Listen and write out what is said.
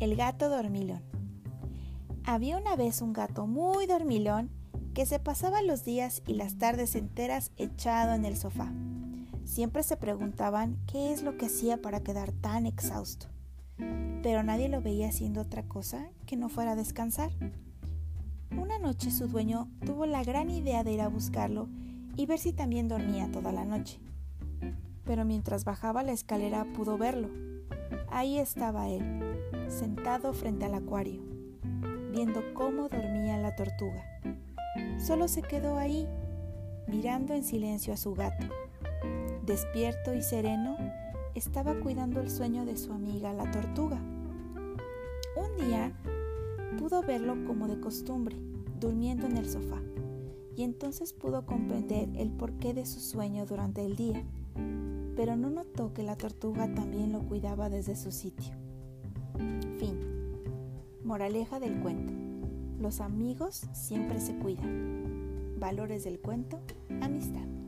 El gato dormilón. Había una vez un gato muy dormilón que se pasaba los días y las tardes enteras echado en el sofá. Siempre se preguntaban qué es lo que hacía para quedar tan exhausto. Pero nadie lo veía haciendo otra cosa que no fuera a descansar. Una noche su dueño tuvo la gran idea de ir a buscarlo y ver si también dormía toda la noche. Pero mientras bajaba la escalera pudo verlo. Ahí estaba él, sentado frente al acuario, viendo cómo dormía la tortuga. Solo se quedó ahí, mirando en silencio a su gato. Despierto y sereno, estaba cuidando el sueño de su amiga la tortuga. Un día pudo verlo como de costumbre, durmiendo en el sofá, y entonces pudo comprender el porqué de su sueño durante el día, pero no notó que la tortuga también lo cuidaba desde su sitio. Fin. Moraleja del cuento. Los amigos siempre se cuidan. Valores del cuento. Amistad.